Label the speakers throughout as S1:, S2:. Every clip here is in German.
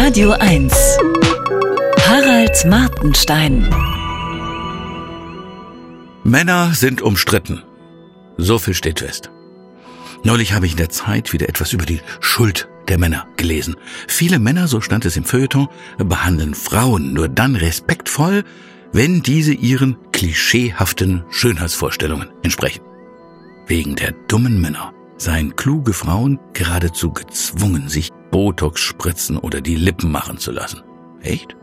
S1: Radio 1. Harald Martenstein.
S2: Männer sind umstritten. So viel steht fest. Neulich habe ich in der Zeit wieder etwas über die Schuld der Männer gelesen. Viele Männer, so stand es im Feuilleton, behandeln Frauen nur dann respektvoll, wenn diese ihren klischeehaften Schönheitsvorstellungen entsprechen. Wegen der dummen Männer seien kluge Frauen geradezu gezwungen, sich Botox spritzen oder die Lippen machen zu lassen. Echt?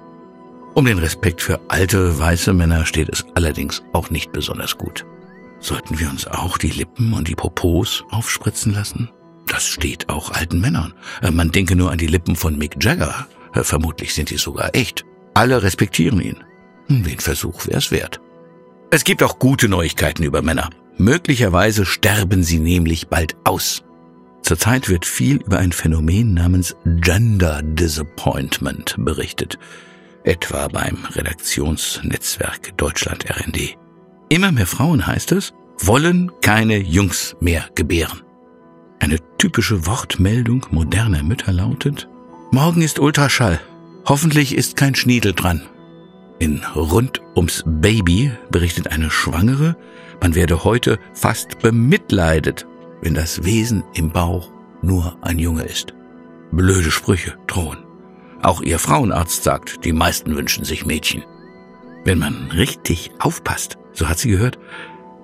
S2: Um den Respekt für alte weiße Männer steht es allerdings auch nicht besonders gut. Sollten wir uns auch die Lippen und die Popos aufspritzen lassen? Das steht auch alten Männern. Äh, man denke nur an die Lippen von Mick Jagger. Äh, vermutlich sind die sogar echt. Alle respektieren ihn. Hm, den Versuch wär's wert. Es gibt auch gute Neuigkeiten über Männer. Möglicherweise sterben sie nämlich bald aus. Zurzeit wird viel über ein Phänomen namens Gender Disappointment berichtet, etwa beim Redaktionsnetzwerk Deutschland RND. Immer mehr Frauen, heißt es, wollen keine Jungs mehr gebären. Eine typische Wortmeldung moderner Mütter lautet, Morgen ist Ultraschall. Hoffentlich ist kein Schniedel dran. In Rund ums Baby berichtet eine Schwangere, man werde heute fast bemitleidet, wenn das Wesen im Bauch nur ein Junge ist. Blöde Sprüche drohen. Auch ihr Frauenarzt sagt, die meisten wünschen sich Mädchen. Wenn man richtig aufpasst, so hat sie gehört,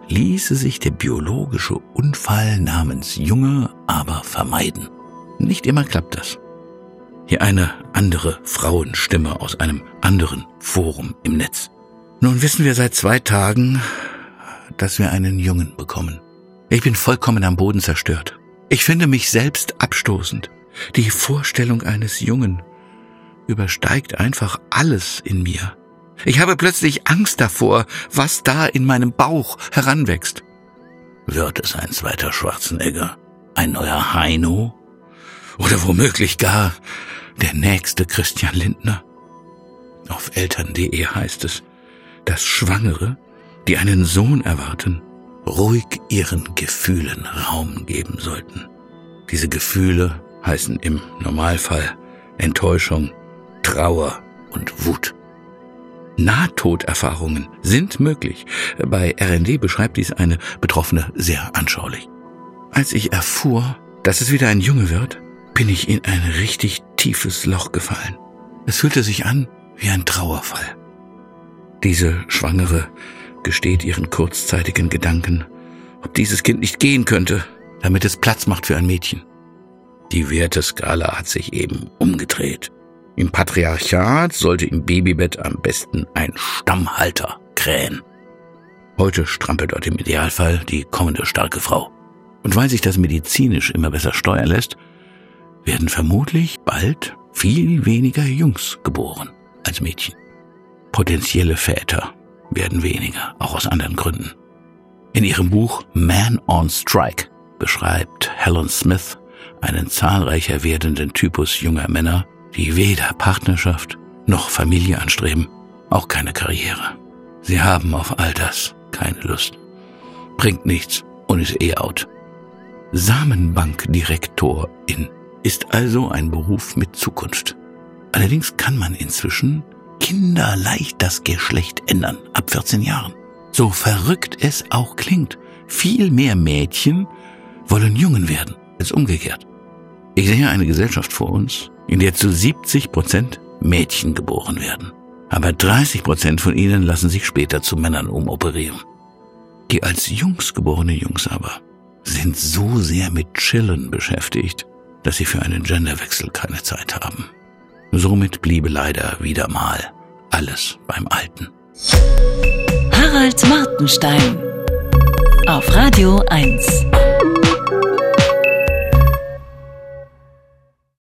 S2: ließe sich der biologische Unfall namens Junge aber vermeiden. Nicht immer klappt das. Hier eine andere Frauenstimme aus einem anderen Forum im Netz. Nun wissen wir seit zwei Tagen, dass wir einen Jungen bekommen. Ich bin vollkommen am Boden zerstört. Ich finde mich selbst abstoßend. Die Vorstellung eines Jungen übersteigt einfach alles in mir. Ich habe plötzlich Angst davor, was da in meinem Bauch heranwächst. Wird es ein zweiter Schwarzenegger? Ein neuer Heino? Oder womöglich gar der nächste Christian Lindner? Auf eltern.de heißt es, dass Schwangere die einen Sohn erwarten, ruhig ihren Gefühlen Raum geben sollten. Diese Gefühle heißen im Normalfall Enttäuschung, Trauer und Wut. Nahtoderfahrungen sind möglich. Bei RND beschreibt dies eine Betroffene sehr anschaulich. Als ich erfuhr, dass es wieder ein Junge wird, bin ich in ein richtig tiefes Loch gefallen. Es fühlte sich an wie ein Trauerfall. Diese Schwangere gesteht ihren kurzzeitigen Gedanken, ob dieses Kind nicht gehen könnte, damit es Platz macht für ein Mädchen. Die Werteskala hat sich eben umgedreht. Im Patriarchat sollte im Babybett am besten ein Stammhalter krähen. Heute strampelt dort im Idealfall die kommende starke Frau. Und weil sich das medizinisch immer besser steuern lässt, werden vermutlich bald viel weniger Jungs geboren als Mädchen. Potenzielle Väter werden weniger, auch aus anderen Gründen. In ihrem Buch Man on Strike beschreibt Helen Smith einen zahlreicher werdenden Typus junger Männer, die weder Partnerschaft noch Familie anstreben, auch keine Karriere. Sie haben auf all das keine Lust. Bringt nichts und ist eh out. Samenbankdirektorin ist also ein Beruf mit Zukunft. Allerdings kann man inzwischen kinderleicht das Geschlecht ändern, ab 14 Jahren. So verrückt es auch klingt, viel mehr Mädchen wollen Jungen werden als umgekehrt. Ich sehe eine Gesellschaft vor uns, in der zu 70 Prozent Mädchen geboren werden. Aber 30 Prozent von ihnen lassen sich später zu Männern umoperieren. Die als Jungs geborene Jungs aber sind so sehr mit Chillen beschäftigt, dass sie für einen Genderwechsel keine Zeit haben. Somit bliebe leider wieder mal alles beim Alten.
S1: Harald Martenstein auf Radio 1.